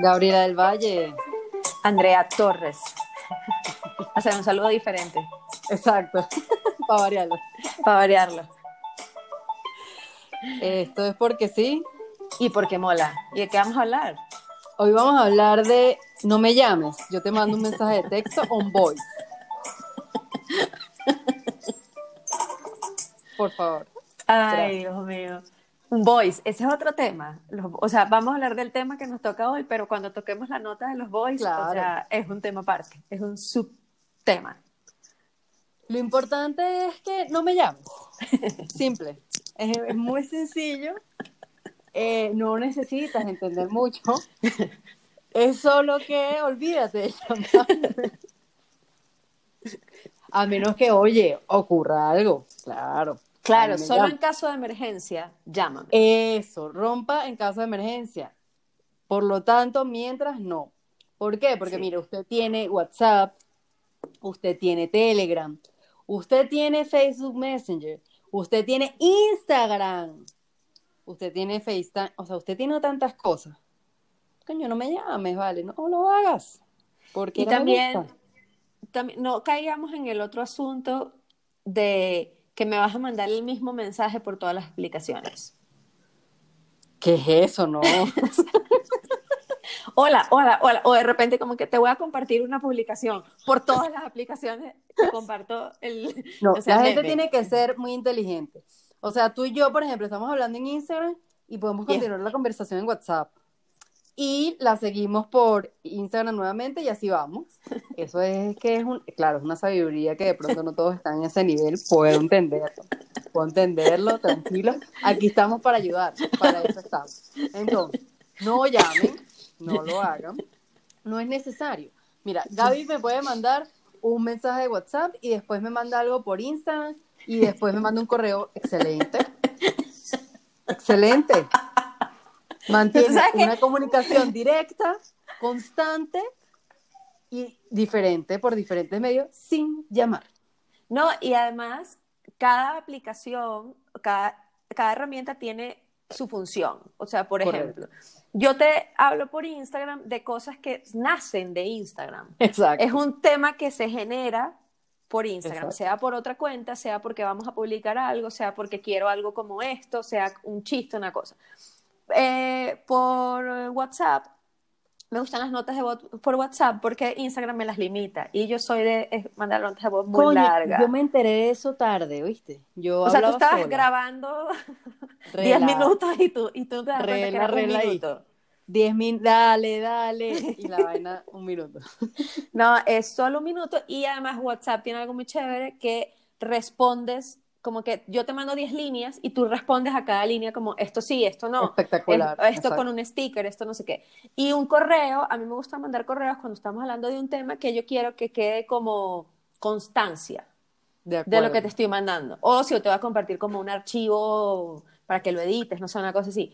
Gabriela del Valle. Andrea Torres. Hacer un saludo diferente. Exacto. Para variarlo. Para variarlo. Esto es porque sí. Y porque mola. ¿Y de qué vamos a hablar? Hoy vamos a hablar de no me llames. Yo te mando un mensaje de texto on voice. Por favor. Ay, Dios mío. Un voice, ese es otro tema. o sea, vamos a hablar del tema que nos toca hoy, pero cuando toquemos la nota de los o sea, es un tema aparte, es un subtema. Lo importante es que no me llames. Simple. Es, muy sencillo. Eh, no necesitas entender mucho. Es solo que olvídate de llamarme. A menos que, oye, ocurra algo. Claro. Claro, solo en caso de emergencia, llámame. Eso, rompa en caso de emergencia. Por lo tanto, mientras no. ¿Por qué? Porque mire, usted tiene WhatsApp, usted tiene Telegram, usted tiene Facebook Messenger, usted tiene Instagram, usted tiene FaceTime, o sea, usted tiene tantas cosas. Coño, no me llames, vale, no lo hagas. Porque y también, también no caigamos en el otro asunto de que me vas a mandar el mismo mensaje por todas las aplicaciones. ¿Qué es eso, no? hola, hola, hola. O de repente como que te voy a compartir una publicación por todas las aplicaciones que comparto el... No, la gente tiene que ser muy inteligente. O sea, tú y yo, por ejemplo, estamos hablando en Instagram y podemos continuar la conversación en WhatsApp y la seguimos por Instagram nuevamente y así vamos. Eso es que es un, claro, es una sabiduría que de pronto no todos están en ese nivel, puedo entenderlo, puedo entenderlo, tranquilo. Aquí estamos para ayudar, para eso estamos. Entonces, no llamen, no lo hagan, no es necesario. Mira, Gaby me puede mandar un mensaje de WhatsApp y después me manda algo por Instagram y después me manda un correo excelente. Excelente. Mantiene una comunicación directa, constante y diferente por diferentes medios sin llamar. No, y además, cada aplicación, cada, cada herramienta tiene su función. O sea, por ejemplo, yo te hablo por Instagram de cosas que nacen de Instagram. Exacto. Es un tema que se genera por Instagram, sea por otra cuenta, sea porque vamos a publicar algo, sea porque quiero algo como esto, sea un chiste, una cosa. Eh, por WhatsApp, me gustan las notas de voz por WhatsApp porque Instagram me las limita y yo soy de mandar notas de voz muy largas. Yo me enteré de eso tarde, ¿viste? Yo o sea, tú estabas grabando 10 minutos y tú, y tú te das cuenta que era un minuto. 10 minutos, dale, dale, y la vaina un minuto. No, es solo un minuto y además WhatsApp tiene algo muy chévere que respondes como que yo te mando 10 líneas y tú respondes a cada línea como esto sí, esto no. Espectacular. esto con un sticker, esto no sé qué. Y un correo, a mí me gusta mandar correos cuando estamos hablando de un tema que yo quiero que quede como constancia de, lo que te estoy mandando. O si te voy a compartir como un archivo para que lo edites, no sé, una cosa así.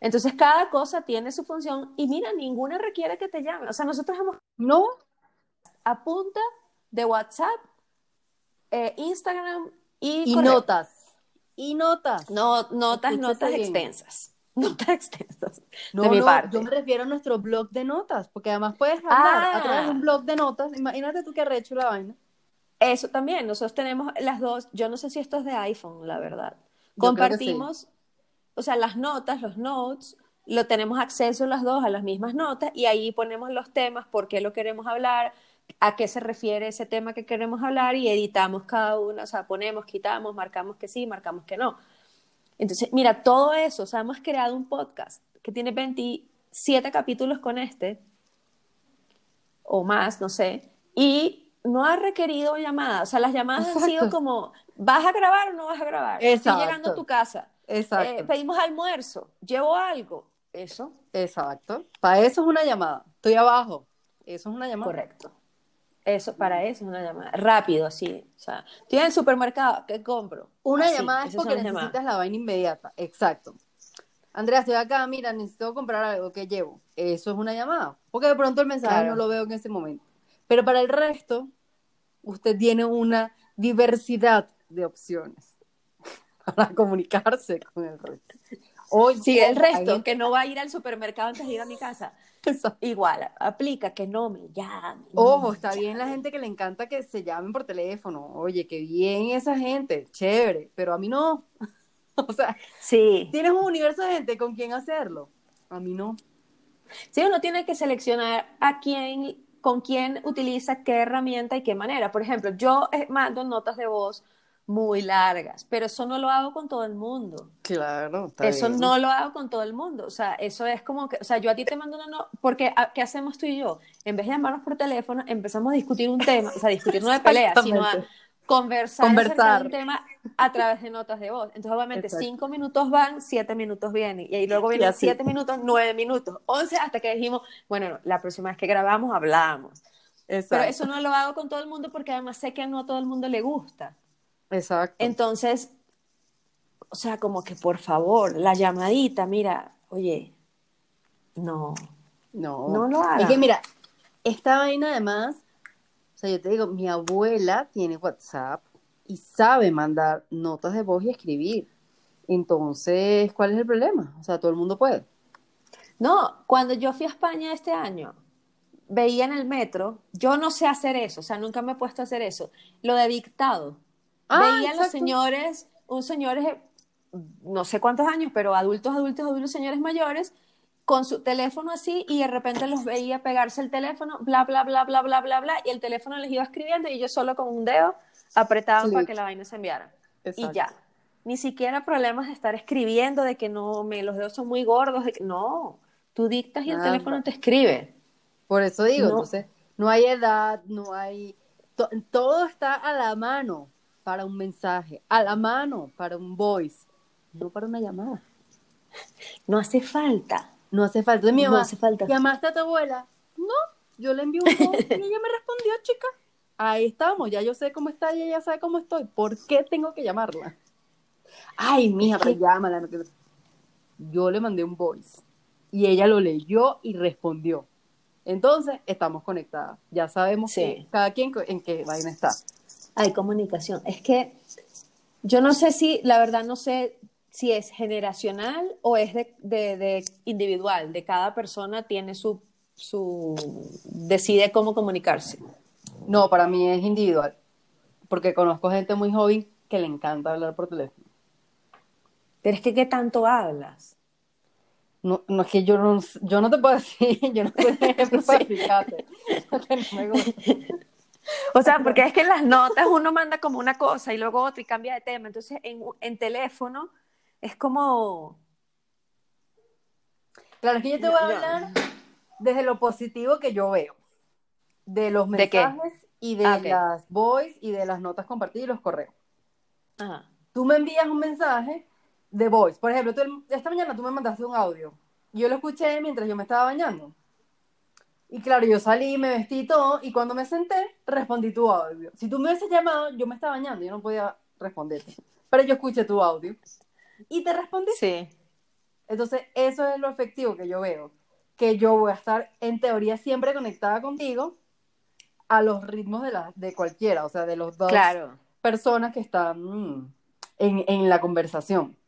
Entonces cada cosa tiene su función y mira, ninguna requiere que te llamen. O sea, nosotros hemos... No. A punta de WhatsApp, eh, Instagram y, notas. Y notas. No, notas, notas extensas. Notas extensas. No, de mi parte. yo me refiero a nuestro blog de notas, porque además puedes hablar a través de un ah. blog de notas. Imagínate tú que arrecho la vaina. Eso también, nosotros tenemos las dos, yo no sé si esto es de iPhone, la verdad. Compartimos, o sea, las notas, los notes, lo tenemos acceso las dos a las mismas notas y ahí ponemos los temas, por qué lo queremos hablar, a qué se refiere ese tema que queremos hablar y editamos cada uno, o sea, ponemos, quitamos, marcamos que sí, marcamos que no. Entonces, mira, todo eso, o sea, hemos creado un podcast que tiene 27 capítulos con este, o más, no sé, y no ha requerido llamadas, o sea, las llamadas han sido como, ¿vas a grabar o no vas a grabar? Estoy llegando a tu casa. Exacto. Eh, pedimos almuerzo, llevo algo, eso. Exacto. Para eso es una llamada. Estoy abajo. Eso es una llamada. Correcto. Eso, para eso es una llamada. Rápido, sí. O sea, estoy en el supermercado, ¿qué compro? Una llamada es porque necesitas la vaina inmediata. Exacto. Andrea, estoy acá, mira, necesito comprar algo que llevo. Eso es una llamada. Porque de pronto el mensaje no lo veo en ese momento. Pero para el resto, usted tiene una diversidad de opciones para comunicarse con el resto. Hoy, sí, el resto, que no va a ir al supermercado antes de ir a mi casa. Igual, aplica que no me llame. Ojo, está bien la gente que le encanta que se llamen por teléfono. Oye, qué bien esa gente, chévere, pero a mí no. o sea, sí. tienes un universo de gente con quien hacerlo. A mí no. Sí, uno tiene que seleccionar a quién, con quién utiliza qué herramienta y qué manera. Por ejemplo, yo eh, mando notas de voz muy largas, pero eso no lo hago con todo el mundo. Claro, está Eso no lo hago con todo el mundo, o sea, eso es como que, o sea, yo a ti te mando una nota, porque ¿qué hacemos tú y yo? En vez de llamarnos por teléfono, empezamos a discutir un tema, o sea, discutir no de pelea, sino a conversar, conversar. un tema a través de notas de voz. Entonces, obviamente, cinco minutos van, siete minutos vienen, y ahí luego vienen siete minutos, nueve minutos, once, hasta que dijimos, bueno, la próxima vez que grabamos, hablamos. Pero eso no lo hago con todo el mundo porque además sé que no a todo el mundo le gusta. Exacto. Entonces, o sea, como que por favor, la llamadita, mira, oye, no. No. No lo hagas. Es que mira, esta vaina además, o sea, yo te digo, mi abuela tiene WhatsApp y sabe mandar notas de voz y escribir. Entonces, ¿cuál es el problema? O sea, todo el mundo puede. No, cuando yo fui a España este año, veía en el metro, yo no sé hacer eso, o sea, nunca me he puesto a hacer eso, lo de dictado. Ah, veía a los señores, un señores, no sé cuántos años, pero adultos, adultos, adultos, señores mayores, con su teléfono así y de repente los veía pegarse el teléfono, bla, bla, bla, bla, bla, bla, bla, y el teléfono les iba escribiendo y yo solo con un dedo apretaban para que la vaina se enviara. Y ya. Ni siquiera problemas de estar escribiendo, de que no, me, los dedos son muy gordos, de que, no, tú dictas y el teléfono te escribe. Por eso digo, entonces, no hay edad, no hay, todo está a la mano para un mensaje, a la mano para un voice, no para una llamada. No hace falta. No hace falta. mi mamá, no hace falta. ¿Llamaste a tu abuela? No, yo le envié un voice y ella me respondió, chica. Ahí estamos, ya yo sé cómo está y ella sabe cómo estoy. ¿Por qué tengo que llamarla? Ay, mija, pero llámala. Yo le mandé un voice y ella lo leyó y respondió. Entonces, estamos conectadas. Ya sabemos que cada quien en qué vaina está hay comunicación. Es que yo no sé si, la verdad no sé si es generacional o es de, individual, de cada persona tiene su, su, decide cómo comunicarse. No, para mí es individual, porque conozco gente muy joven que le encanta hablar por teléfono. Pero es que, ¿qué tanto hablas? No, no es que yo no, yo no te puedo decir, yo no soy ejemplo para explicarte, no me gusta. O sea, porque es que en las notas uno manda como una cosa y luego otra y cambia de tema. Entonces, en, en teléfono es como... Claro, es que yo te voy a hablar desde lo positivo que yo veo. De los mensajes y de ah, las voice y de las notas compartidas y los correos. Ajá. Tú me envías un mensaje de voice. Por ejemplo, esta mañana tú me mandaste un audio. Yo lo escuché mientras yo me estaba bañando. Y claro, yo salí, me vestí y todo, y cuando me senté, respondí tu audio. Si tú me hubieses llamado, yo me estaba bañando, yo no podía responderte. Pero yo escuché tu audio y te respondí. Sí. Entonces, eso es lo efectivo que yo veo. Que yo voy a estar, en teoría, siempre conectada contigo a los ritmos de, la, de cualquiera, o sea, de los dos personas que están mm, en, en la conversación.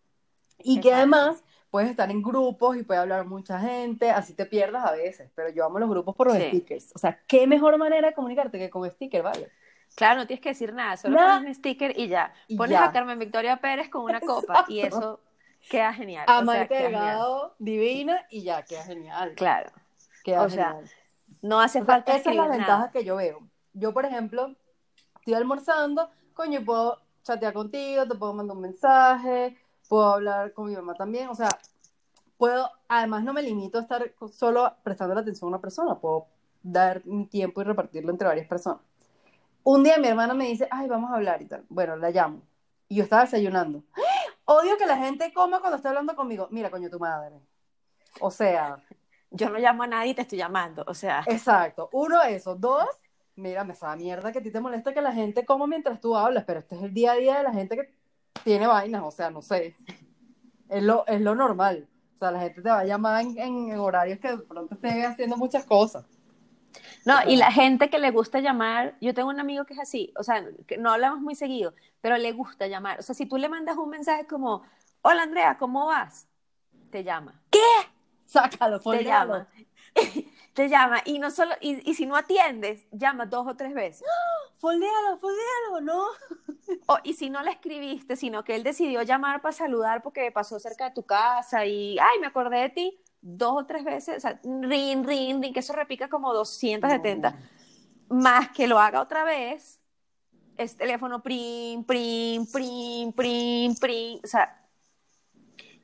Y que además puedes estar en grupos y puede hablar mucha gente, así te pierdas a veces, pero yo amo los grupos por los stickers. O sea, ¿qué mejor manera de comunicarte que con sticker, vale? Claro, no tienes que decir nada, solo pones un sticker y ya. pones a Carmen Victoria Pérez con una copa y eso queda genial. A o divina y ya, queda genial. Claro. o sea, no hace falta Esa es la ventaja que yo veo. Yo, por ejemplo, estoy almorzando, coño, puedo chatear contigo, te puedo mandar un mensaje, puedo hablar con mi mamá también, o sea, puedo, además no me limito a estar solo prestando la atención a una persona, puedo dar mi tiempo y repartirlo entre varias personas. Un día mi hermana me dice, ay, vamos a hablar y tal. Bueno, la llamo. Y yo estaba desayunando. Odio que la gente coma cuando está hablando conmigo. Mira, coño, tu madre. O sea. Yo no llamo a nadie y te estoy llamando. O sea. Exacto. Uno, eso. Dos, mira, me sabe mierda que a ti te molesta que la gente coma mientras tú hablas, pero este es el día a día de la gente que tiene vainas, o sea, no sé. Es lo, es lo normal. O sea, la gente te va a llamar en, horarios que de pronto esté haciendo muchas cosas. No, y la gente que le gusta llamar, yo tengo un amigo que es así, o sea, que no hablamos muy seguido, pero le gusta llamar. O sea, si tú le mandas un mensaje como, hola Andrea, ¿cómo vas? te llama. ¿Qué? Sácalo, te llama. te llama y no solo y, y, si no atiendes, llama dos o tres veces. Foldealo, foldealo, ¿no? O, y si no le escribiste, sino que él decidió llamar para saludar porque pasó cerca de tu casa y, ay, me acordé de ti, dos o tres veces, o sea, ring, ring, ring, que eso repica como 270, más que lo haga otra vez, es teléfono prim, prim, prim, prim, prim, o sea,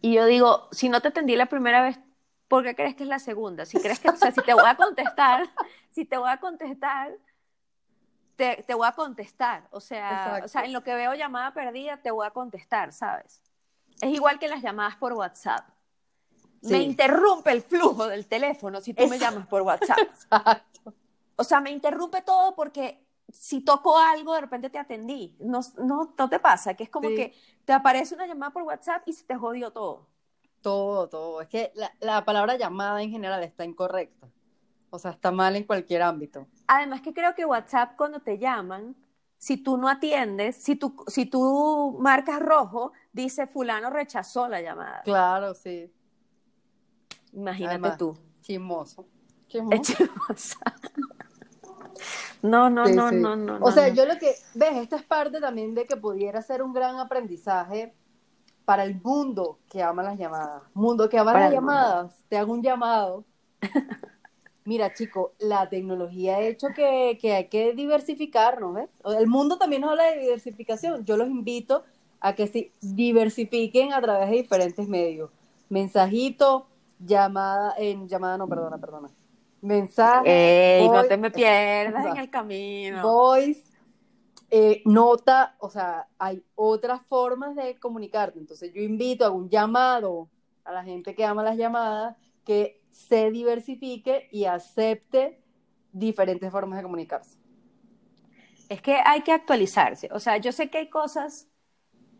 y yo digo, si no te atendí la primera vez, ¿por qué crees que es la segunda? Si crees que, o sea, si te voy a contestar, si te voy a contestar, te, te voy a contestar, o sea, o sea, en lo que veo llamada perdida, te voy a contestar, ¿sabes? Es igual que las llamadas por WhatsApp. Me interrumpe el flujo del teléfono si tú me llamas por WhatsApp. Exacto. O sea, me interrumpe todo porque si toco algo, de repente te atendí. No, no, no te pasa, que es como que te aparece una llamada por WhatsApp y se te jodió todo. Todo, todo. Es que la, la, palabra llamada en general está incorrecta. O sea, está mal en cualquier ámbito. Además que creo que WhatsApp cuando te llaman, si tú no atiendes, si tú, si tú marcas rojo, dice fulano rechazó la llamada. Claro, sí. Imagínate tú. Chismoso. Chismoso. No, no, no, no, no. O sea, yo lo que, ves, esta es parte también de que pudiera ser un gran aprendizaje para el mundo que ama las llamadas. Mundo que ama las llamadas, te hago un llamado. Mira, chico, la tecnología ha hecho que, que hay que diversificarnos, ¿ves? El mundo también nos habla de diversificación. Yo los invito a que se diversifiquen a través de diferentes medios. Mensajito, llamada, en llamada, no, perdona, perdona mensaje. no te me pierdas en el camino. Voice, eh, nota, o sea, hay otras formas de comunicarte. Entonces yo invito a un llamado a la gente que ama las llamadas que se diversifique y acepte diferentes formas de comunicarse. Es que hay que actualizarse. O sea, yo sé que hay cosas,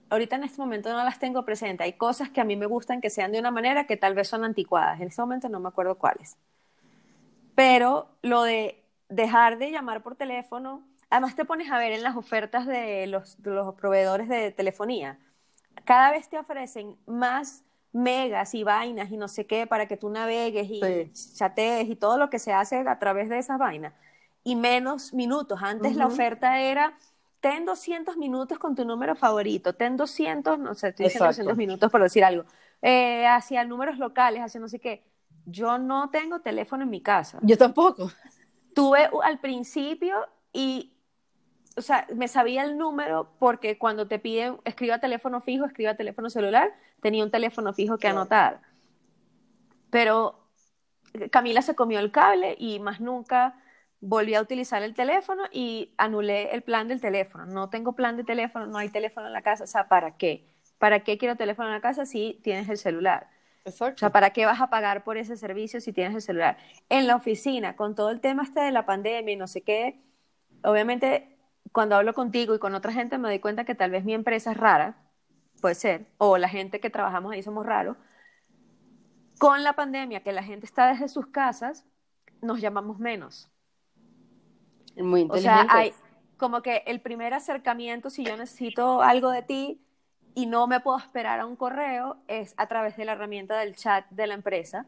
ahorita en este momento no las tengo presentes, hay cosas que a mí me gustan que sean de una manera que tal vez son anticuadas. En este momento no me acuerdo cuáles. Pero lo de dejar de llamar por teléfono, además te pones a ver en las ofertas de los, proveedores de telefonía, cada vez te ofrecen más megas y vainas y no sé qué para que tú navegues y chatees y todo lo que se hace a través de esas vainas y menos minutos. Antes la oferta era ten 200 minutos con tu número favorito, ten 200, no sé, estoy diciendo 200 minutos por decir algo, eh, hacia números locales, hacia no sé qué. Yo no tengo teléfono en mi casa. Yo tampoco. Tuve al principio y, o sea, me sabía el número porque cuando te piden, escriba teléfono fijo, escriba teléfono celular, tenía un teléfono fijo que anotar. Pero Camila se comió el cable y más nunca volví a utilizar el teléfono y anulé el plan del teléfono. No tengo plan de teléfono, no hay teléfono en la casa. O sea, ¿para qué? ¿Para qué quiero teléfono en la casa si tienes el celular? Exacto. O sea, ¿para qué vas a pagar por ese servicio si tienes el celular? En la oficina, con todo el tema este de la pandemia y no sé qué, obviamente cuando hablo contigo y con otra gente me doy cuenta que tal vez mi empresa es rara, puede ser, o la gente que trabajamos ahí somos raros. Con la pandemia, que la gente está desde sus casas, nos llamamos menos. Muy inteligente. O sea, hay como que el primer acercamiento, si yo necesito algo de ti, y no me puedo esperar a un correo es a través de la herramienta del chat de la empresa.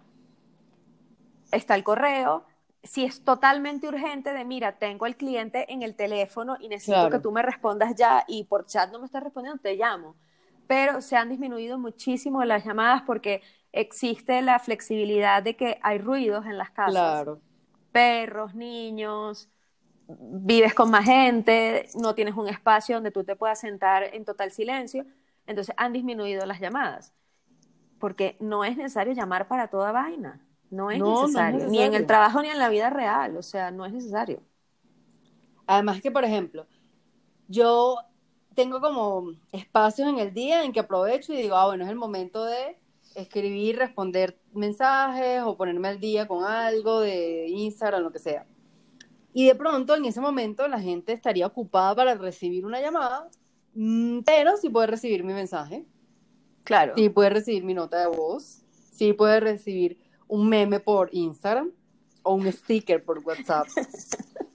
Está el correo. Si es totalmente urgente de, mira, tengo el cliente en el teléfono y necesito que tú me respondas ya y por chat no me estás respondiendo, te llamo. Pero se han disminuido muchísimo las llamadas porque existe la flexibilidad de que hay ruidos en las casas. Claro. Perros, niños, vives con más gente, no tienes un espacio donde tú te puedas sentar en total silencio entonces han disminuido las llamadas, porque no es necesario llamar para toda vaina, no es, necesario, ni en el trabajo ni en la vida real, o sea, no es necesario. Además que, por ejemplo, yo tengo como espacios en el día en que aprovecho y digo, ah, bueno, es el momento de escribir, responder mensajes o ponerme al día con algo de Instagram, lo que sea. Y de pronto, en ese momento, la gente estaría ocupada para recibir una llamada Mm, pero sí puede recibir mi mensaje. Claro. Sí puede recibir mi nota de voz. Sí puede recibir un meme por Instagram o un sticker por WhatsApp.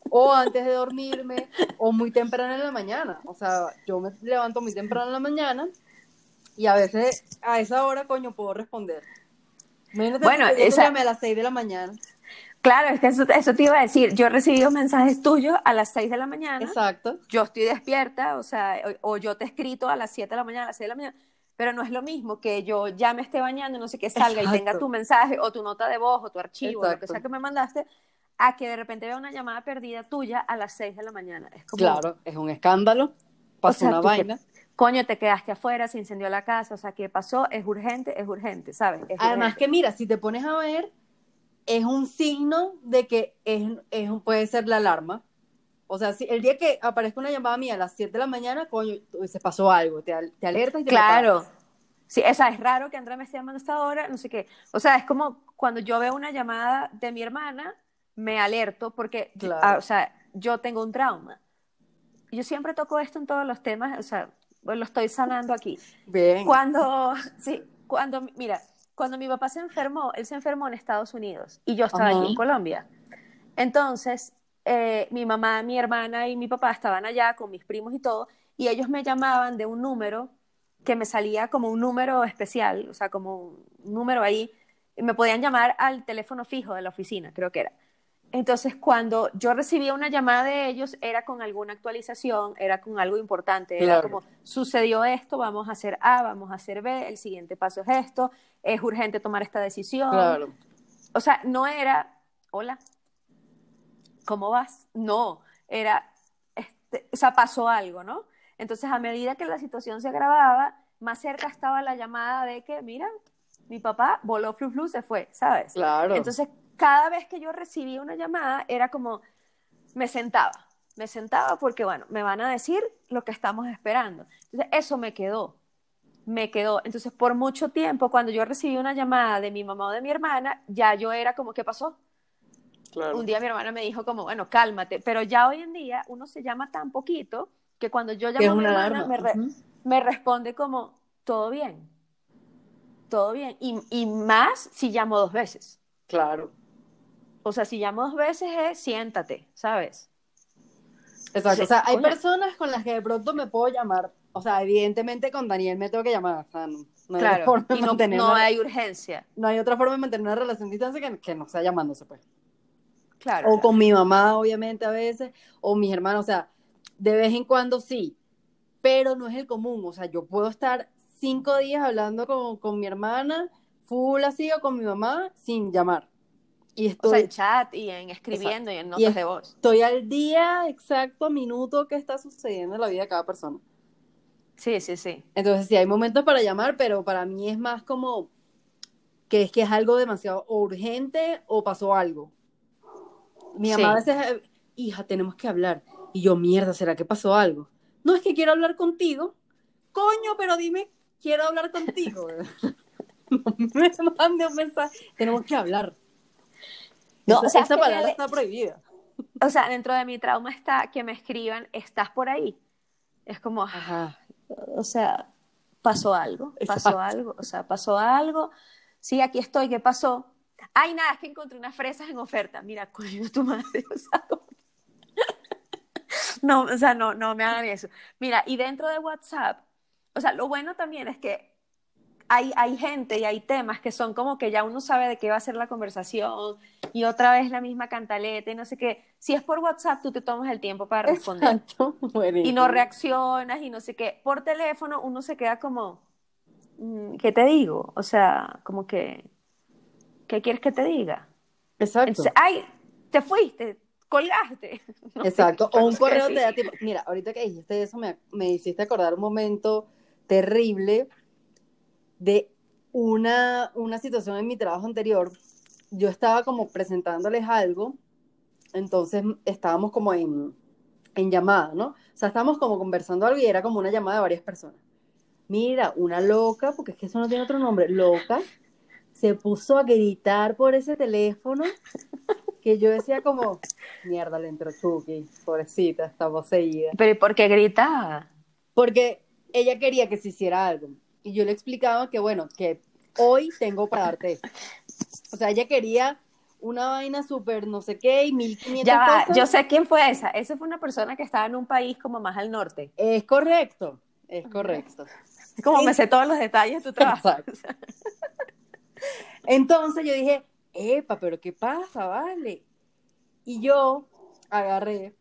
o antes de dormirme o muy temprano en la mañana. O sea, yo me levanto muy temprano en la mañana y a veces a esa hora, coño, puedo responder. bueno, esa... a las 6 de la mañana. Claro, es que eso, eso, te iba a decir. Yo he recibido mensajes tuyos a las 6 de la mañana. Exacto. Yo estoy despierta, o sea, o, yo te he escrito a las 7 de la mañana, a las 6 de la mañana. Pero no es lo mismo que yo ya me esté bañando no sé qué salga y tenga tu mensaje o tu nota de voz o tu archivo, o lo que sea que me mandaste, a que de repente vea una llamada perdida tuya a las 6 de la mañana. Es como, claro, es un escándalo. Pasó una vaina. coño, te quedaste afuera, se incendió la casa, o sea, ¿qué pasó? Es urgente, es urgente, ¿sabes? Además que mira, si te pones a ver, es un signo de que es, es, puede ser la alarma. O sea, si el día que aparezca una llamada mía a las 7 de la mañana, coño, se pasó algo, te, te alerta y te Claro. Sí, o sea, es raro que Andrea me esté llamando a esta hora, no sé qué. O sea, es como cuando yo veo una llamada de mi hermana, me alerto porque, ah, o sea, yo tengo un trauma. Yo siempre toco esto en todos los temas, o sea, lo estoy sanando aquí. Bien. Cuando, sí, cuando, mira, cuando mi papá se enfermó, él se enfermó en Estados Unidos y yo estaba aquí en Colombia. Entonces, eh, mi mamá, mi hermana y mi papá estaban allá con mis primos y todo, y ellos me llamaban de un número que me salía como un número especial, o sea, como un número ahí, y me podían llamar al teléfono fijo de la oficina, creo que era. Entonces, cuando yo recibía una llamada de ellos, era con alguna actualización, era con algo importante, era como, sucedió esto, vamos a hacer A, vamos a hacer B, el siguiente paso es esto, es urgente tomar esta decisión. Claro. O sea, no era, hola, ¿cómo vas? No, era, este, o sea, pasó algo, ¿no? Entonces, a medida que la situación se agravaba, más cerca estaba la llamada de que, mira, mi papá voló flu flu, se fue, ¿sabes? Claro. Entonces, cada vez que yo recibía una llamada era como, me sentaba, me sentaba porque, bueno, me van a decir lo que estamos esperando. Entonces, eso me quedó, me quedó. Entonces, por mucho tiempo, cuando yo recibí una llamada de mi mamá o de mi hermana, ya yo era como, ¿qué pasó? Un día mi hermana me dijo como, bueno, cálmate, pero ya hoy en día uno se llama tan poquito que cuando yo llamo a mi hermana me, me, responde como, todo bien, todo bien, y, y más si llamo dos veces. Claro. O sea, si llamo dos veces es siéntate, ¿sabes? Exacto. o sea, hay personas con las que de pronto me puedo llamar. O sea, evidentemente con Daniel me tengo que llamar. O sea, no, hay claro, forma de y no, no hay urgencia. No hay otra forma de mantener una relación de distancia que, que no sea llamándose, pues. Claro. O con mi mamá, obviamente, a veces, o mis hermanos, o sea, de vez en cuando sí, pero no es el común. O sea, yo puedo estar cinco días hablando con, con mi hermana, full así, o con mi mamá, sin llamar. Y estoy, o sea, en chat y en escribiendo y en notas de voz. Estoy al día exacto, minuto que está sucediendo en la vida de cada persona. Sí, sí, sí. Entonces sí, hay momentos para llamar, pero para mí es más como que es que es algo demasiado urgente o pasó algo. Mi mamá a veces, hija, tenemos que hablar. Y yo, mierda, ¿será que pasó algo? No, es que quiero hablar contigo. Coño, pero dime, quiero hablar contigo. me mande un mensaje. Tenemos que hablar. No, esa, palabra está prohibida. O sea, dentro de mi trauma está que me escriban, estás por ahí. Es como, Ajá. o sea, pasó algo, pasó algo, o sea, pasó algo. Sí, aquí estoy, ¿qué pasó? Ay, nada, es que encontré unas fresas en oferta. Mira, coño, tu madre, o sea, no, o sea, no, no me hagan eso. Mira, y dentro de WhatsApp, o sea, lo bueno también es que hay, hay gente y hay temas que son como que ya uno sabe de qué va a ser la conversación y otra vez la misma cantaleta y no sé qué. Si es por WhatsApp, tú te tomas el tiempo para responder. y no reaccionas y no sé qué. Por teléfono uno se queda como, mm, ¿qué te digo? O sea, como que, ¿qué quieres que te diga? Exacto. ay, te fuiste, colgaste. Exacto. o un correo te da tipo, mira, ahorita que dijiste eso me, me hiciste acordar un momento terrible de una, una situación en mi trabajo anterior. Yo estaba como presentándoles algo, entonces estábamos como en, en llamada, ¿no? O sea, estábamos como conversando algo y era como una llamada de varias personas. Mira, una loca, porque es que eso no tiene otro nombre, loca, se puso a gritar por ese teléfono que yo decía como, mierda, le entró Chucky, pobrecita, está poseída. ¿Pero y por qué gritaba? Porque ella quería que se hiciera algo y yo le explicaba que, bueno, que hoy tengo para darte esto. O sea, ella quería una vaina súper no sé qué y 1500 ya yo sé quién fue esa. Esa fue una persona que estaba en un país como más al norte. Es correcto, es correcto. Como me sé todos los detalles de tu trabajo. Entonces yo dije, epa, pero ¿qué pasa, vale? Y yo agarré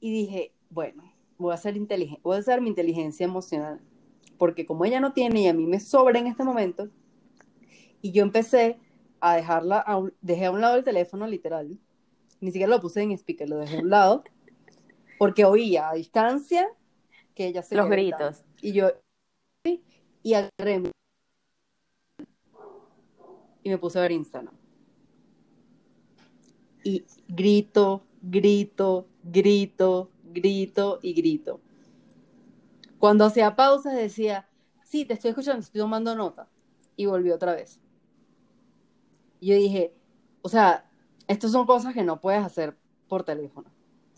y dije, bueno, voy a ser inteligente, voy a hacer mi inteligencia emocional, porque como ella no tiene y a mí me sobra en este momento, y yo empecé a dejarla, a dejé a un lado el teléfono literal, ni siquiera lo puse en speaker, lo dejé a un lado, porque oía a distancia que ella se los gritos. Y yo y agarré y me puse a ver Instagram y grito, grito, grito, grito y grito. Cuando hacía pausas decía, sí, te estoy escuchando, estoy tomando nota. Y volví otra vez. Y yo dije, o sea, estas son cosas que no puedes hacer por teléfono.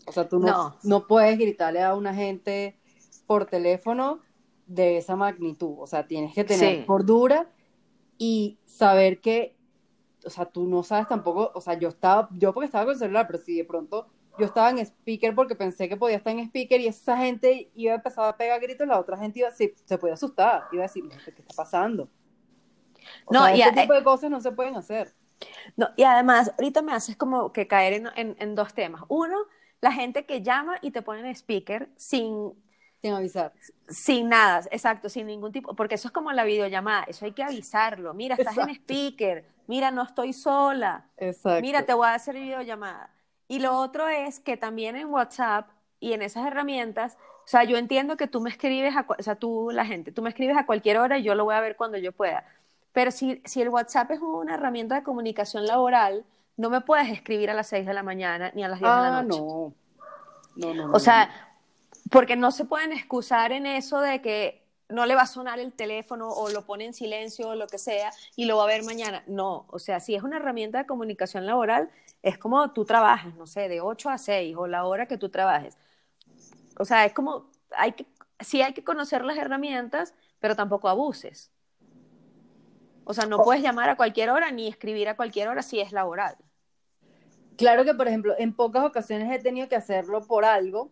O sea, tú no, no. puedes gritarle a una gente por teléfono de esa magnitud. O sea, tienes que tener cordura y saber que, o sea, tú no sabes tampoco, o sea, yo estaba, yo porque estaba con el celular, pero si de pronto yo estaba en speaker porque pensé que podía estar en speaker y esa gente iba a empezar a pegar gritos, la otra gente iba, se, se podía asustar, iba a decir, ¿qué está pasando? no, y este tipo de cosas no se pueden hacer. No, y además, ahorita me haces como que caer en, en, en dos temas. Uno, la gente que llama y te ponen speaker sin sin avisar. Sin nada, exacto, sin ningún tipo, porque eso es como la videollamada, eso hay que avisarlo. Mira, estás en speaker, mira, no estoy sola. Exacto. Mira, te voy a hacer videollamada. Y lo otro es que también en WhatsApp y en esas herramientas, o sea, yo entiendo que tú me escribes, a, o sea, tú, la gente, tú me escribes a cualquier hora y yo lo voy a ver cuando yo pueda. Pero si, si el WhatsApp es una herramienta de comunicación laboral, no me puedes escribir a las 6 de la mañana ni a las 10 de la ah, noche. No. No, no, no. O sea, porque no se pueden excusar en eso de que no le va a sonar el teléfono o lo pone en silencio o lo que sea y lo va a ver mañana. No, o sea, si es una herramienta de comunicación laboral, es como tú trabajas, no sé, de 8 a 6 o la hora que tú trabajes. O sea, es como, hay que, sí hay que conocer las herramientas, pero tampoco abuses. O sea, no oh. puedes llamar a cualquier hora ni escribir a cualquier hora si es laboral. Claro que, por ejemplo, en pocas ocasiones he tenido que hacerlo por algo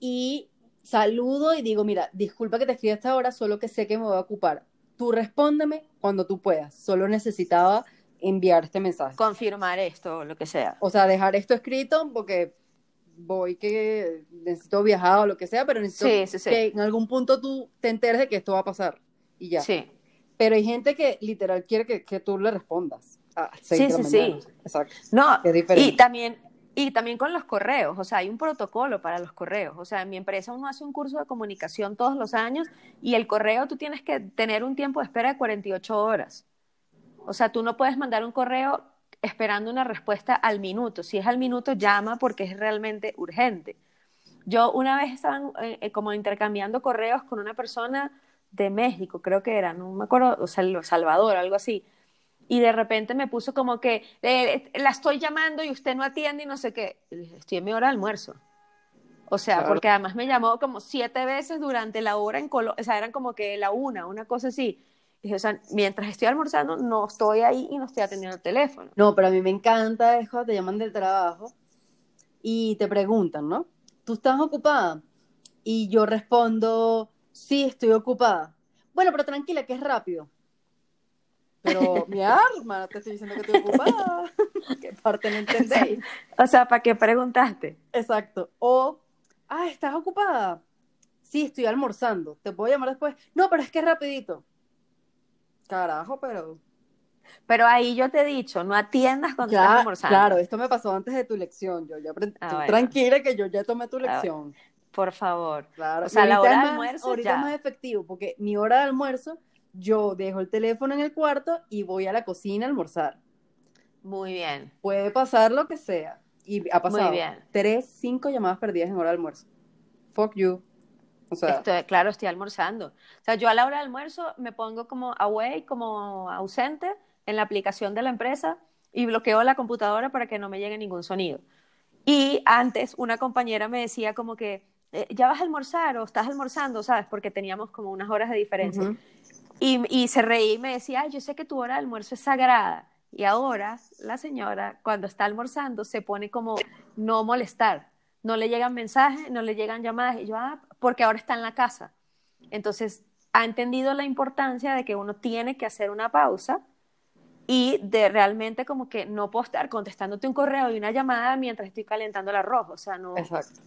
y saludo y digo, mira, disculpa que te escriba a esta hora, solo que sé que me voy a ocupar. Tú respóndeme cuando tú puedas. Solo necesitaba enviar este mensaje. Confirmar esto, lo que sea. O sea, dejar esto escrito porque voy que necesito viajar o lo que sea, pero necesito que en algún punto tú te enteres de que esto va a pasar y ya. Sí. Pero hay gente que literal quiere que, que tú le respondas. sí, sí, sí. Exacto. No, y también y también con los correos, o sea, hay un protocolo para los correos. O sea, en mi empresa uno hace un curso de comunicación todos los años y el correo tú tienes que tener un tiempo de espera de 48 horas. O sea, tú no puedes mandar un correo esperando una respuesta al minuto. Si es al minuto, llama porque es realmente urgente. Yo una vez estaba eh, eh, como intercambiando correos con una persona de México, creo que era, no me acuerdo, o sea, Salvador, algo así y de repente me puso como que eh, la estoy llamando y usted no atiende y no sé qué. Estoy en mi hora de almuerzo. O sea, porque además me llamó como siete veces durante la hora en Colombia, o sea, eran como que la una, una cosa así. dije, o sea, mientras estoy almorzando, no estoy ahí y no estoy atendiendo el teléfono. No, pero a mí me encanta es cuando te llaman del trabajo y te preguntan, ¿no? ¿Tú estás ocupada? Y yo respondo, sí, estoy ocupada. Bueno, pero tranquila, que es rápido. Pero mi arma, te estoy diciendo que estoy ocupada. ¿Qué parte no entendéis? O sea, ¿para qué preguntaste? Exacto. O, ah, ¿estás ocupada? Sí, estoy almorzando. ¿Te puedo llamar después? No, pero es que es rapidito. Carajo, pero... Pero ahí yo te he dicho, no atiendas cuando estás almorzando. Claro, esto me pasó antes de tu lección. Yo ya aprendí. Ah, tranquila que yo ya tomé tu ah, lección. por favor. Claro. O sea, la hora de almuerzo ahorita es más efectivo, porque mi hora de almuerzo yo dejo el teléfono en el cuarto y voy a la cocina a almorzar. Muy bien. Puede pasar lo que sea. Y ha pasado tres, cinco llamadas perdidas en hora de almuerzo. Fuck you. O sea, claro, estoy almorzando. O sea, yo a la hora de almuerzo me pongo como away, como ausente en la aplicación de la empresa y bloqueo la computadora para que no me llegue ningún sonido. Y antes una compañera me decía como que, eh, ya vas a almorzar o estás almorzando, ¿sabes? Porque teníamos como unas horas de diferencia. Y, se reía y me decía, yo sé que tu hora de almuerzo es sagrada. Y ahora la señora, cuando está almorzando, se pone como no molestar. No le llegan mensajes, no le llegan llamadas. Y yo, ah, porque ahora está en la casa. Entonces, ha entendido la importancia de que uno tiene que hacer una pausa y de realmente como que no puedo estar contestándote un correo y una llamada mientras estoy calentando el arroz, o sea, no, Exacto.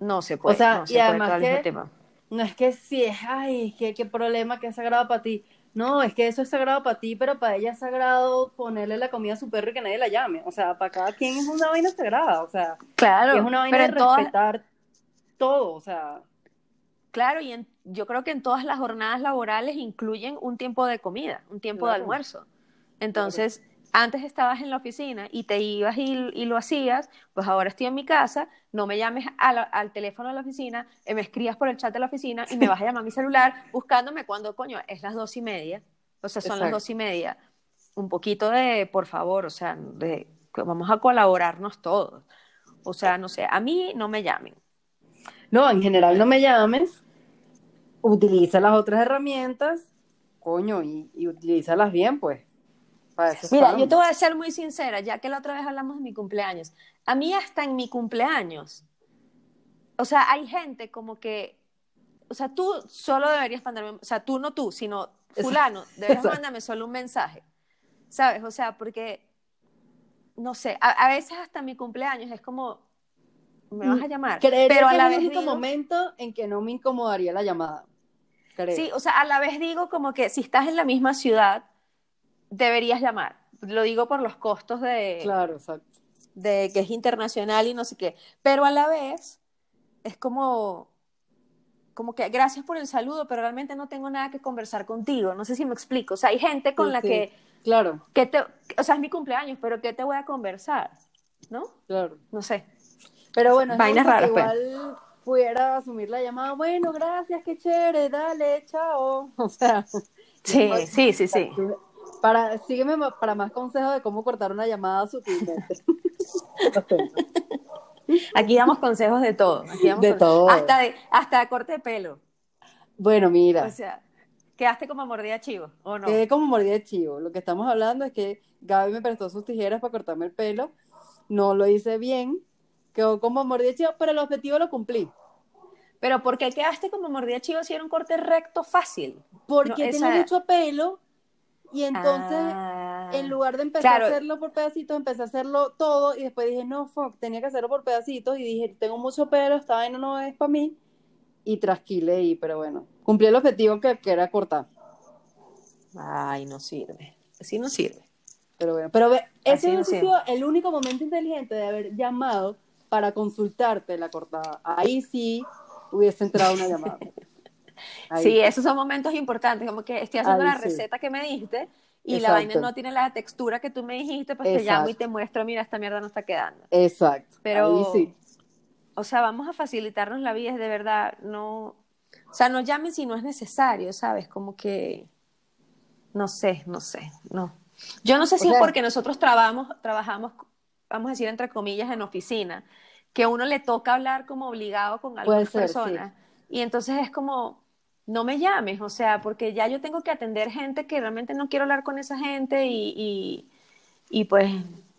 No se puede. O sea, no se y puede además que- mismo tiempo. No es que si es, ay, qué, qué problema, que es sagrado para ti. No, es que eso es sagrado para ti, pero para ella es sagrado ponerle la comida a su perro y que nadie la llame. O sea, para cada quien es una vaina sagrada. O sea, Claro, es una vaina de todas, respetar todo. O sea, claro, y en- yo creo que en todas las jornadas laborales incluyen un tiempo de comida, un tiempo de almuerzo. Entonces, antes estabas en la oficina y te ibas y, y lo hacías, pues ahora estoy en mi casa, no me llames la- al teléfono de la oficina, eh, me escribas por el chat de la oficina y me vas a llamar a mi celular buscándome cuando, coño, es las dos y media, o sea, son las dos y media. Un poquito de, por favor, o sea, de, que vamos a colaborarnos todos. O sea, no sé, a mí no me llamen. no, en general no me llames. Utiliza las otras herramientas, coño, y, y utilízalas bien, pues. Mira, yo te voy a ser muy sincera, ya que la otra vez hablamos de mi cumpleaños. A mí hasta en mi cumpleaños, o sea, hay gente como que, o sea, tú solo deberías mandarme, o sea, tú no tú, sino fulano, deberías mandarme solo un mensaje, ¿sabes? O sea, porque, no sé, a, a veces hasta mi cumpleaños es como, me vas a llamar, Creería pero a la vez digo, momento en que no me incomodaría la llamada. Creo. sí, o sea, a la vez digo como que si estás en la misma ciudad, deberías llamar. Lo digo por los costos de, Claro, exacto. de que es internacional y no sé qué, pero a la vez es como, como que gracias por el saludo, pero realmente no tengo nada que conversar contigo, no sé si me explico, o sea, hay gente con Sí, la sí. que, Claro, que te, o sea, es mi cumpleaños, pero ¿qué te voy a conversar? ¿No? claro. No sé. Pero bueno, Vainas raras, pues. igual pudiera asumir la llamada, bueno, gracias, qué chévere, dale, chao. O sea, Sí, sí, sí, sí. Para, sígueme para más consejos de cómo cortar una llamada sutilmente. Aquí damos consejos de todo. Aquí damos De todo. Hasta de, hasta de corte de pelo. bueno, mira, O sea, quedaste como mordida chivo, ¿o no? quedé como mordida chivo. Lo que estamos hablando es que Gaby me prestó sus tijeras para cortarme el pelo. No lo hice bien, quedó como mordida chivo, pero el objetivo lo cumplí. Pero ¿por qué quedaste como mordida chivo si era un corte recto fácil? Porque No, tiene mucho pelo y entonces Ah. en lugar de empezar Claro. a hacerlo por pedacitos, empecé a hacerlo todo y después dije, no, fuck, tenía que hacerlo por pedacitos y dije, tengo mucho pelo, esta vaina no es para mí y trasquilé y, pero bueno, cumplí el objetivo que, que era cortar. Ay, no sirve. Así no sirve. Pero bueno, pero ve, ese no sido el único momento inteligente de haber llamado para consultarte la cortada. Ahí sí hubiese entrado una llamada. Ahí Sí, esos son momentos importantes, como que estoy haciendo Ahí la sí. receta que me diste y la Exacto. vaina no tiene la textura que tú me dijiste, pues te llamo y Exacto. te muestro, mira, esta mierda no está quedando. Exacto. Pero, Ahí sí. o sea, vamos a facilitarnos la vida, es de verdad, no, o sea, no llamen si no es necesario, ¿sabes? Como que, no sé, no sé, no. Yo no sé si O es sea- porque nosotros trabajamos, trabajamos, vamos a decir, entre comillas, en oficina, que a uno le toca hablar como obligado con algunas ser, sí. personas. Y entonces es como, no me llames, o sea, porque ya yo tengo que atender gente que realmente no quiero hablar con esa gente y, y, y pues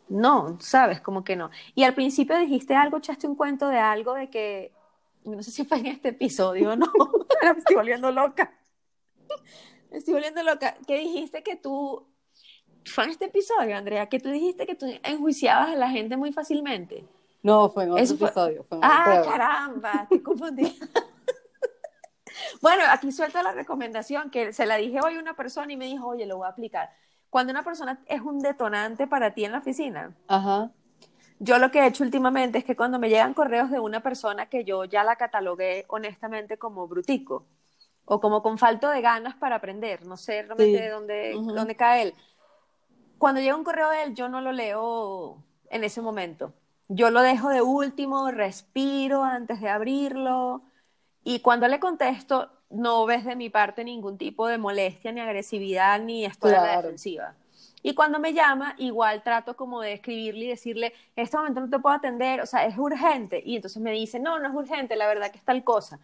no, sabes, como que no. Y al principio dijiste algo, echaste un cuento de algo de que, no sé si fue en este episodio o no, me estoy volviendo loca. Me estoy volviendo loca. Que dijiste que tú, fue en este episodio, Andrea, que tú dijiste que tú enjuiciabas a la gente muy fácilmente. No, fue en otro Eso fue- episodio. Fue en Ah, otro. caramba, estoy confundida. bueno, aquí suelto la recomendación que se la dije hoy a una persona y me dijo, oye, lo voy a aplicar. Cuando una persona es un detonante para ti en la oficina, Ajá. yo lo que he hecho últimamente es que cuando me llegan correos de una persona que yo ya la catalogué honestamente como brutico o como con falto de ganas para aprender, no sé realmente Sí. dónde, dónde cae él. Cuando llega un correo de él, yo no lo leo en ese momento. Yo lo dejo de último, respiro antes de abrirlo y cuando le contesto, no ves de mi parte ningún tipo de molestia, ni agresividad, ni estoy a la Claro. defensiva. Y cuando me llama, igual trato como de escribirle y decirle, en este momento no te puedo atender, o sea, es urgente. Y entonces me dice, no, no es urgente, la verdad que es tal cosa.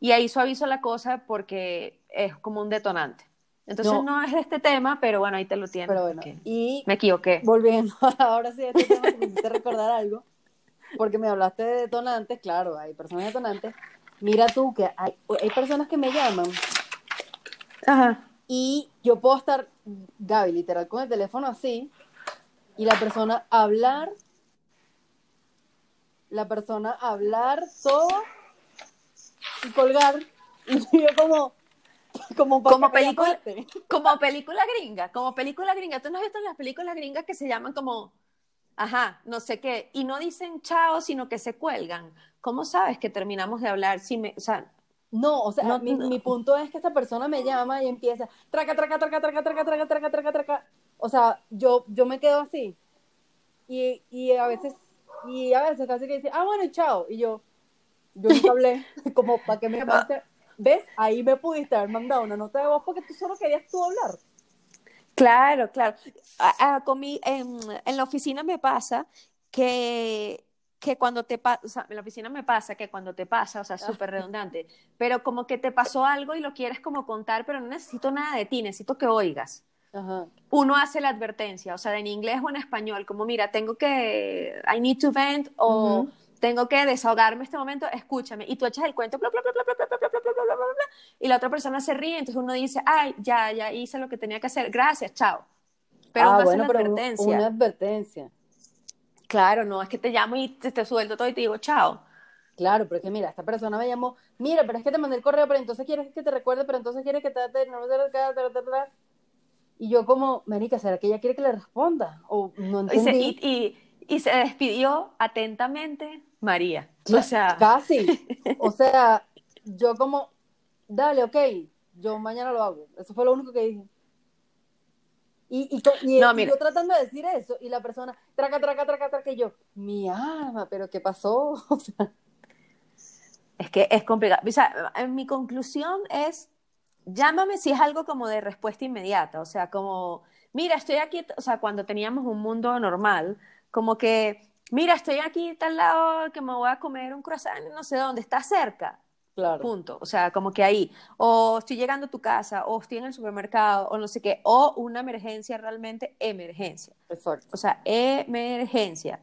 Y ahí suavizo la cosa porque es como un detonante. Entonces No. no, es de este tema, pero bueno, ahí te lo tienes. Pero bueno, y Me equivoqué. volviendo ahora sí a este tema, que me hiciste recordar algo, porque me hablaste de detonantes, claro, hay personas detonantes. Mira tú que hay, hay personas que me llaman Ajá. Y yo puedo estar, Gaby, literal, con el teléfono así, y la persona hablar, la persona hablar todo y colgar. Y yo como, como, como película, como película gringa, como película gringa. ¿Tú no has visto las películas gringas que se llaman como, ajá, no sé qué, y no dicen chao, sino que se cuelgan? ¿Cómo sabes que terminamos de hablar? Si me, o sea, no, o sea, mi, mi, punto es que esta persona me llama y empieza, traca, traca, traca, traca, traca, traca, traca, traca, traca. O sea, yo, yo me quedo así. Y, y a veces, y a veces casi que dice, ah, bueno, chao. Y yo, yo nunca hablé, como para que me llamaste. ¿Ves? Ahí me pudiste haber mandado una nota de voz porque tú solo querías tú hablar. Claro, claro. A, con mi, en, en la oficina me pasa que que cuando te pasa, o sea, en la oficina me pasa que cuando te pasa, o sea, súper redundante, pero como que te pasó algo y lo quieres como contar, pero no necesito nada de ti, necesito que oigas. Uno hace la advertencia, o sea, en inglés o en español, como mira, tengo que, I need to vent o tengo que desahogarme este momento, escúchame. Y tú echas el cuento, y la otra persona se ríe, entonces uno dice, ay, ya, ya hice lo que tenía que hacer, gracias, chao. Pero ah, bueno, pero advertencia. Una advertencia. Claro, no es que te llamo y te, te suelto todo y te digo chao. Claro, pero es que mira, esta persona me llamó, mira, pero es que te mandé el correo, pero entonces quieres que te recuerde, pero entonces quieres que te... Y yo como, Marica, ¿será que ella quiere que le responda? O no entendí. Y, y, y, se despidió atentamente María. O sea... Casi. O sea, yo como, dale, ok, yo mañana lo hago. Eso fue lo único que dije. Y, y, y, yo tratando de decir eso, y la persona, traca, traca, traca, traca, y yo, mi alma, pero ¿qué pasó? es que es complicado. O sea, mi conclusión es, llámame si es algo como de respuesta inmediata, o sea, como, mira, estoy aquí, o sea, cuando teníamos un mundo normal, como que, mira, estoy aquí tal lado que me voy a comer un croissant, no sé dónde, está cerca. Punto. O sea, como que ahí, o estoy llegando a tu casa, o estoy en el supermercado, o no sé qué, o una emergencia realmente, emergencia. Exacto. O sea, emergencia.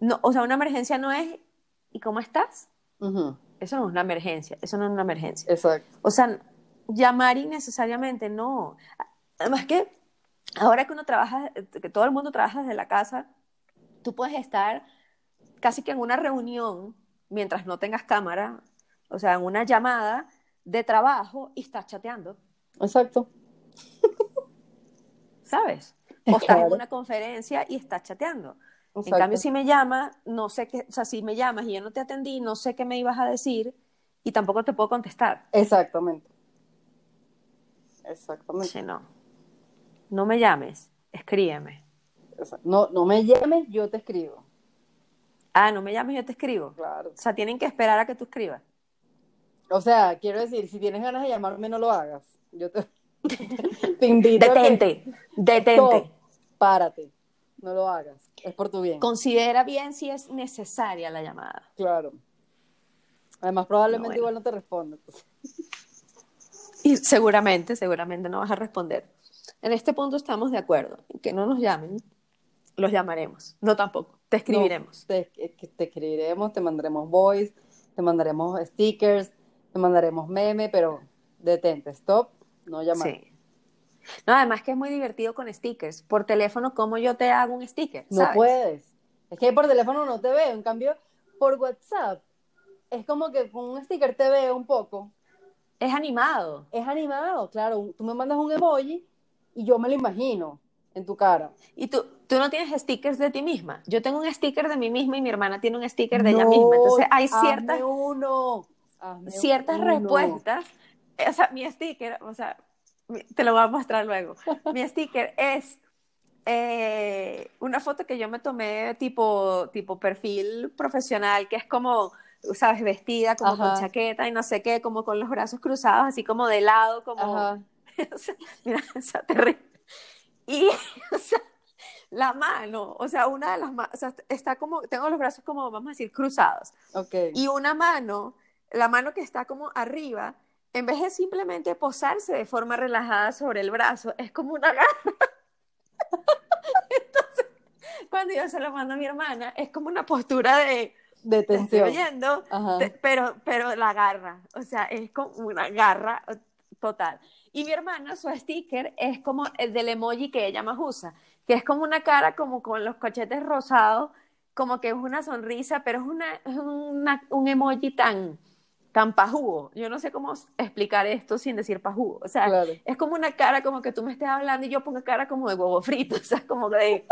No, o sea, una emergencia no es, ¿y cómo estás? Eso no es una emergencia, eso no es una emergencia. Exacto. O sea, llamar innecesariamente, no. Además que ahora que uno trabaja, que todo el mundo trabaja desde la casa, tú puedes estar casi que en una reunión mientras no tengas cámara o sea, en una llamada de trabajo y estás chateando. Exacto. ¿Sabes? O estás en una conferencia y estás chateando. En cambio, si me llama, no sé qué, o sea, si me llamas y yo no te atendí, no sé qué me ibas a decir y tampoco te puedo contestar. Exactamente. Exactamente. No. No me llames, escríbeme. No, no me llames, yo te escribo. Ah, no me llames, yo te escribo. Claro. O sea, tienen que esperar a que tú escribas. O sea, quiero decir, si tienes ganas de llamarme, no lo hagas. Yo te, te invito detente, detente. párate, no lo hagas. Es por tu bien. Considera bien si es necesaria la llamada. Claro. Además, probablemente igual no te responda. Y seguramente, seguramente no vas a responder. En este punto estamos de acuerdo. Que no nos llamen, los llamaremos. No tampoco. Te escribiremos. te, te escribiremos, te mandaremos voice, te mandaremos stickers, te mandaremos meme, pero detente, stop, no llamar. Sí. No, además que es muy divertido con stickers. Por teléfono, ¿cómo yo te hago un sticker? No puedes. Es que por teléfono no te veo. En cambio, por WhatsApp, es como que con un sticker te veo un poco. Es animado. Es animado, claro. Tú me mandas un emoji y yo me lo imagino en tu cara. Y tú, tú no tienes stickers de ti misma. Yo tengo un sticker de mí misma y mi hermana tiene un sticker de ella misma. Entonces hay ciertas. uno ciertas respuestas. O sea, mi sticker, o sea, te lo voy a mostrar luego. mi sticker es eh, una foto que yo me tomé tipo, tipo perfil profesional, que es como, sabes, vestida como con chaqueta y no sé qué, como con los brazos cruzados, así como de lado, como... mira, o sea. Y, o sea, la mano, o sea, una de las manos, o sea, está como, tengo los brazos como, vamos a decir, cruzados. Okay. Y una mano la mano que está como arriba, en vez de simplemente posarse de forma relajada sobre el brazo, es como una garra. Entonces, cuando yo se lo mando a mi hermana, es como una postura de, de tensión. oyendo, pero, pero la garra, o sea, es como una garra total. Y mi hermana, su sticker es como el del emoji que ella más usa, que es como una cara como con los cochetes rosados, como que es una sonrisa, pero es, una, es una, un emoji tan, tan pajugo. Yo no sé cómo explicar esto sin decir pajugo. O sea, es como una cara como que tú me estés hablando y yo pongo cara como de huevo frito, o sea, como de...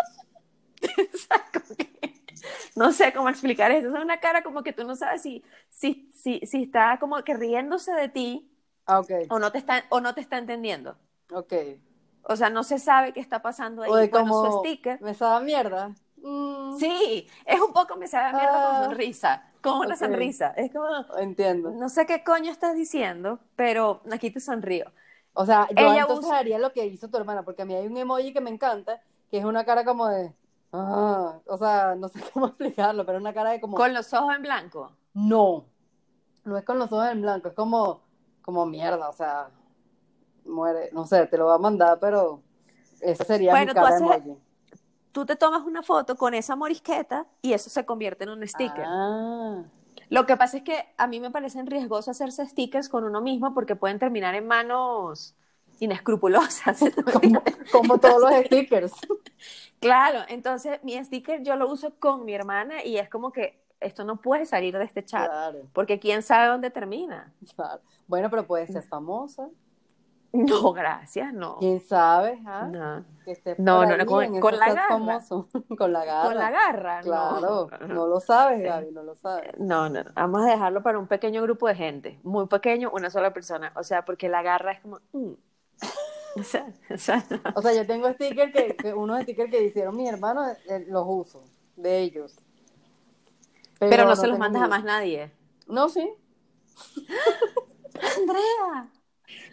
no sé cómo explicar eso. Es una cara como que tú no sabes si, si, si, si está como que riéndose de ti ah, okay. o, no te está, o no te está entendiendo. Ok. O sea, no se sabe qué está pasando ahí. O de como, su sticker. Me sabe mierda. Mm. Sí, es un poco me sabe mierda con ah, sonrisa. Con una sonrisa. Es como. Entiendo. No sé qué coño estás diciendo, pero aquí te sonrío. O sea, yo Ella entonces haría lo que hizo tu hermana, porque a mí hay un emoji que me encanta, que es una cara como de. Ah, o sea, no sé cómo explicarlo, pero una cara de como... ¿Con los ojos en blanco? No, no es con los ojos en blanco, es como, como mierda, o sea, muere, no sé, te lo va a mandar, pero esa sería mi cara tú, haces, tú te tomas una foto con esa morisqueta y eso se convierte en un sticker. Ah. Lo que pasa es que a mí me parece riesgoso hacerse stickers con uno mismo porque pueden terminar en manos inescrupulosas. como todos los stickers. Claro, entonces mi sticker yo lo uso con mi hermana y es como que esto no puede salir de este chat, porque quién sabe dónde termina. Bueno, pero puede ser famosa. No, gracias, no. ¿Quién sabe? ¿ah? No. no, no, con, la garra. con la garra. Con la garra, claro. No, lo sabes, Gaby, no lo sabes. No, no, vamos a dejarlo para un pequeño grupo de gente, muy pequeño, una sola persona. O sea, porque la garra es como... Mm. O sea, o sea, yo tengo stickers que, unos stickers que hicieron mis hermanos, eh, los uso, de ellos. Pero, no, se los mandas a más nadie. No, sí. Andrea.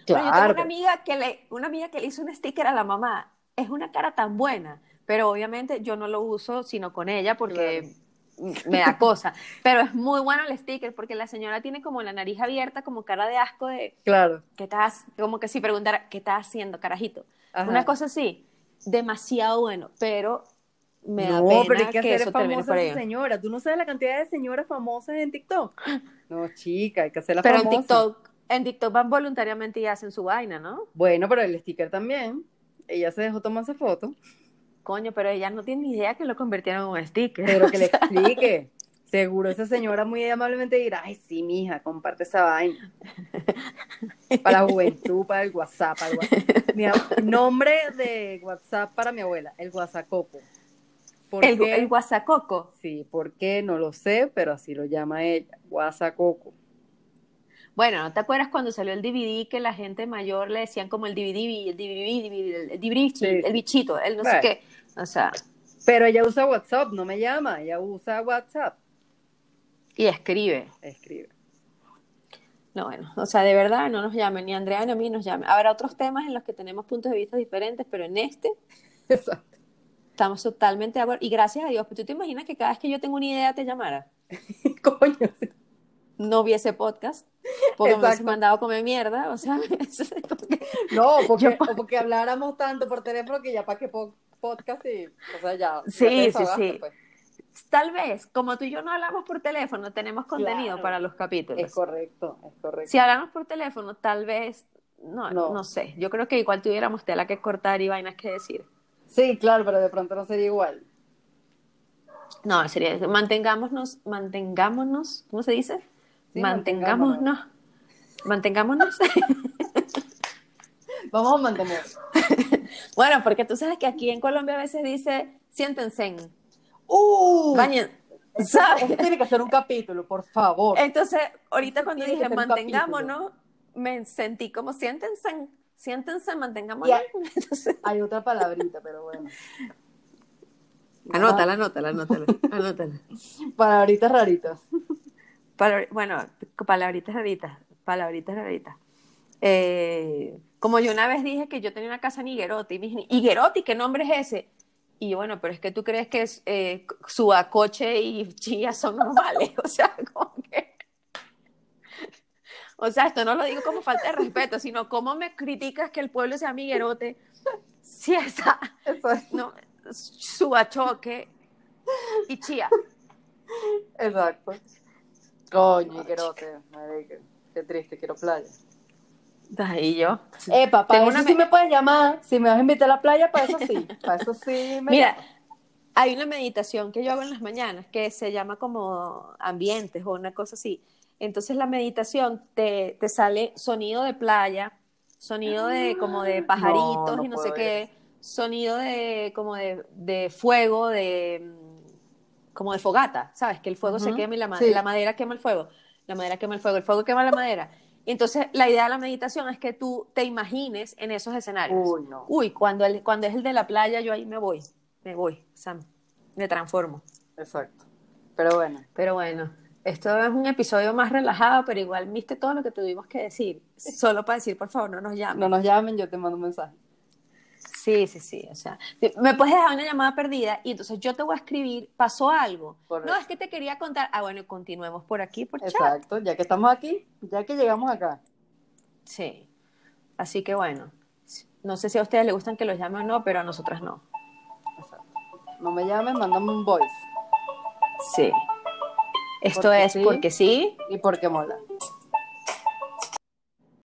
Claro. yo tengo una amiga que le, una amiga que le hizo un sticker a la mamá. Es una cara tan buena, pero obviamente yo no lo uso sino con ella porque me da cosa. Pero es muy bueno el sticker porque la señora tiene como la nariz abierta, como cara de asco de... Claro. ¿Qué estás? Como que si preguntara, ¿qué estás haciendo, carajito? Una cosa así, demasiado bueno, pero me da pena pero que, que eso termine por esa señora. ¿Tú no sabes la cantidad de señoras famosas en TikTok? No, chica, hay que pero famosa. Pero en TikTok, en TikTok van voluntariamente y hacen su vaina, ¿no? Bueno, pero el sticker también. Ella se dejó tomarse foto. Coño, pero ella no tiene ni idea que lo convirtieron en un sticker. Pero que le explique. Seguro esa señora muy amablemente dirá, ay, sí, mija, comparte esa vaina. Para la juventud, para el WhatsApp. Mi nombre de WhatsApp para mi abuela, el ¿El, ¿El WhatsAppoco? Sí, ¿por qué? No lo sé, pero así lo llama ella, WhatsAppoco. Bueno, ¿no te acuerdas cuando salió el DVD que la gente mayor le decían como el DVD, el DVD, el DVD, el bichito, el no sé qué? O sea. Pero ella usa WhatsApp, no me llama, ella usa WhatsApp. Y escribe. Escribe. No, bueno, o sea, de verdad no nos llamen, ni Andrea ni a mí nos llamen. Habrá otros temas en los que tenemos puntos de vista diferentes, pero en este Exacto. Estamos totalmente de acuerdo. Y gracias a Dios, pues tú te imaginas que cada vez que yo tengo una idea te llamara. Coño. No hubiese podcast, porque me he mandado a comer mierda, o sea. no, porque, porque habláramos tanto por teléfono que ya para que podcast y, o sea, ya. Sí, sí, sí. Pues. Tal vez, como tú y yo no hablamos por teléfono, tenemos contenido para los capítulos. Es correcto, es correcto. Si hablamos por teléfono, tal vez, no, no, sé. Yo creo que igual tuviéramos tela que cortar y vainas que decir. Sí, claro, pero de pronto no sería igual. No, sería, mantengámonos, mantengámonos, ¿cómo se dice? mantengámonos. Mantengámonos. Vamos a mantener. bueno, porque tú sabes que aquí en Colombia a veces dice, siéntense. ¡Uh! ¿Sabes? tiene que ser un capítulo, por favor. Entonces, ahorita cuando dije mantengámonos, me sentí como siéntense, siéntense, mantengámonos. Hay otra palabrita, pero bueno. Anótala, anótala, anótala, anótala. Palabritas raritas. bueno, palabritas raritas, palabritas raritas. Eh, como yo una vez dije que yo tenía una casa en Higuerote, y me dije, ¿Higuerote? ¿Qué nombre es ese? Y yo, bueno, pero es que tú crees que es, eh, Suacoche y Chía son normales, o sea, como que... O sea, esto no lo digo como falta de respeto, sino cómo me criticas que el pueblo sea Miguerote si está, no, Suachoque y Chía. Exacto. Coño, Higuerote, qué triste, quiero playa. Y yo. Epa, para eso sí me puedes llamar. Si me vas a invitar a la playa, para eso sí. Para eso sí me Mira, hay una meditación que yo hago en las mañanas que se llama como ambientes o una cosa así. Entonces la meditación te, te sale sonido de playa, sonido de como de pajaritos y no sé qué, sonido de como de, de, fuego, de como de fogata, ¿sabes? Que el fuego se quema y la, la madera quema el fuego, la madera quema el fuego, el fuego quema la madera. Y entonces la idea de la meditación es que tú te imagines en esos escenarios. Uy, no. Uy, cuando, el, cuando es el de la playa, yo ahí me voy, me voy, Sam, me transformo. Exacto. Pero bueno. Pero bueno. Esto es un episodio más relajado, pero igual viste todo lo que tuvimos que decir. Solo para decir, por favor, no nos llamen. No nos llamen, yo te mando un mensaje. Sí, sí, sí. O sea, me puedes dejar una llamada perdida y entonces yo te voy a escribir, pasó algo. No, es que te quería contar. Ah, bueno, continuemos por aquí, por Exacto, ya que estamos aquí, ya que llegamos acá. Sí. Así que bueno, no sé si a ustedes les gustan que los llamen o no, pero a nosotras no. Exacto. No me llamen, mándame un voice. Sí. Esto es porque sí y porque mola.